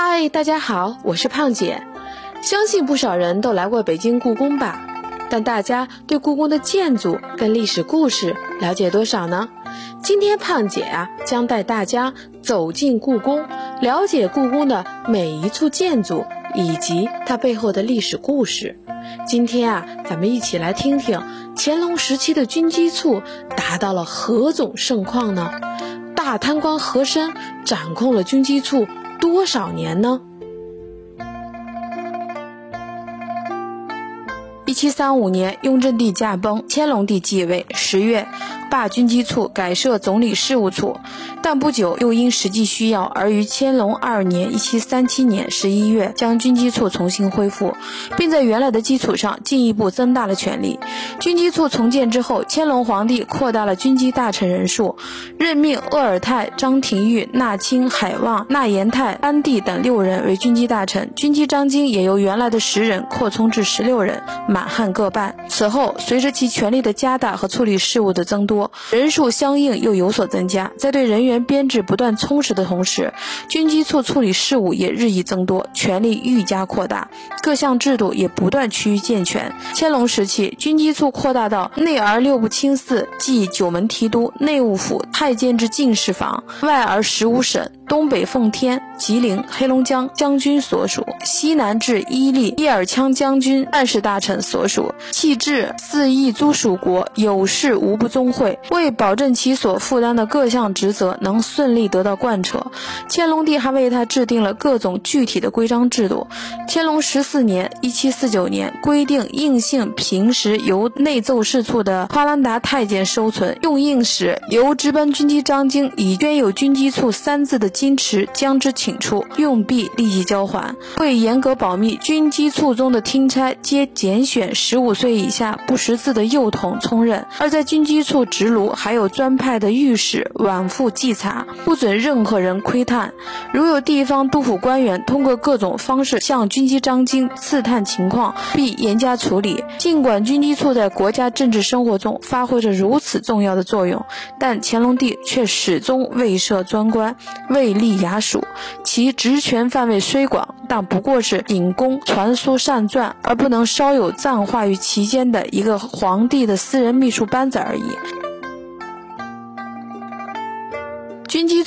嗨，大家好，我是胖姐。相信不少人都来过北京故宫吧？但大家对故宫的建筑跟历史故事了解多少呢？今天胖姐啊，将带大家走进故宫，了解故宫的每一处建筑以及它背后的历史故事。今天啊，咱们一起来听听乾隆时期的军机处达到了何种盛况呢？大贪官和珅掌控了军机处多少年呢？一七三五年，雍正帝驾崩，乾隆帝继位。十月，罢军机处，改设总理事务处。但不久，又因实际需要而于乾隆二年（一七三七年）十一月将军机处重新恢复，并在原来的基础上进一步增大了权力。军机处重建之后，乾隆皇帝扩大了军机大臣人数，任命鄂尔泰、张廷玉、纳清、海望、纳延泰、安帝等六人为军机大臣，军机章京也由原来的十人扩充至十六人。满汉各半。此后，随着其权力的加大和处理事务的增多，人数相应又有所增加。在对人员编制不断充实的同时，军机处处理事务也日益增多，权力愈加扩大，各项制度也不断趋于健全。乾隆时期，军机处扩大到内而六部清寺，即九门提督、内务府、太监之进士房；外而十五省。东北奉天、吉林、黑龙江将军所属；西南至伊犁、叶尔羌将军办事大臣所属。弃置四邑诸属国，有事无不宗会。为保证其所负担的各项职责能顺利得到贯彻，乾隆帝还为他制定了各种具体的规章制度。乾隆十四年（一七四九年）规定，印信平时由内奏事处的花兰达太监收存，用印时由值班军机张京以镌有军机处三字的。金池将之请出，用币立即交还。为严格保密，军机处中的听差皆拣选十五岁以下不识字的幼童充任。而在军机处执炉，还有专派的御史往复稽查，不准任何人窥探。如有地方督府官员通过各种方式向军机张京刺探情况，必严加处理。尽管军机处在国家政治生活中发挥着如此重要的作用，但乾隆帝却始终未设专官，未。立衙署，其职权范围虽广，但不过是秉公传书善传，而不能稍有暂化于其间的一个皇帝的私人秘书班子而已。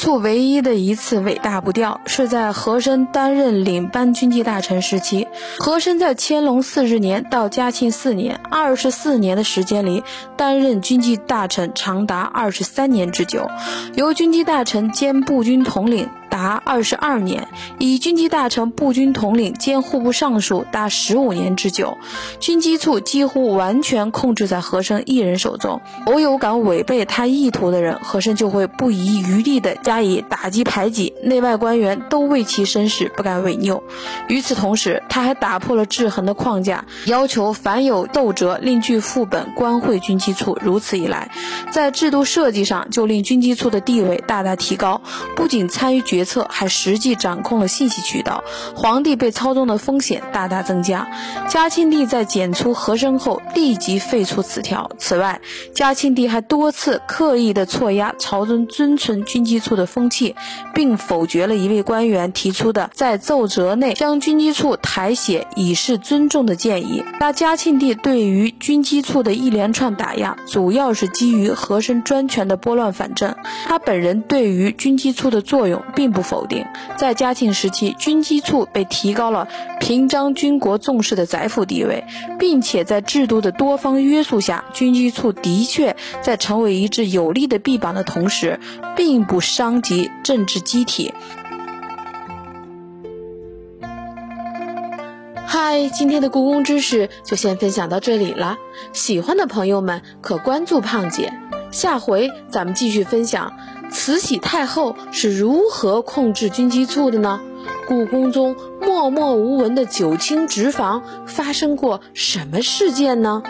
处唯一的一次伟大不掉，是在和珅担任领班军机大臣时期。和珅在乾隆四十年到嘉庆四年（二十四年的时间里），担任军机大臣长达二十三年之久，由军机大臣兼步军统领。达二十二年，以军机大臣、步军统领兼户部尚书达十五年之久，军机处几乎完全控制在和珅一人手中。偶有敢违背他意图的人，和珅就会不遗余力地加以打击排挤，内外官员都为其身世不敢违拗。与此同时，他还打破了制衡的框架，要求凡有奏折另具副本官会军机处。如此一来，在制度设计上就令军机处的地位大大提高，不仅参与决。决策还实际掌控了信息渠道，皇帝被操纵的风险大大增加。嘉庆帝在检出和珅后，立即废除此条。此外，嘉庆帝还多次刻意的错压朝中遵存军机处的风气，并否决了一位官员提出的在奏折内将军机处抬写以示尊重的建议。那嘉庆帝对于军机处的一连串打压，主要是基于和珅专权的拨乱反正。他本人对于军机处的作用并不否定，在嘉庆时期，军机处被提高了平章军国重视的宰辅地位，并且在制度的多方约束下，军机处的确在成为一支有力的臂膀的同时，并不伤及政治机体。嗨，今天的故宫知识就先分享到这里了，喜欢的朋友们可关注胖姐，下回咱们继续分享。慈禧太后是如何控制军机处的呢？故宫中默默无闻的九卿直房发生过什么事件呢？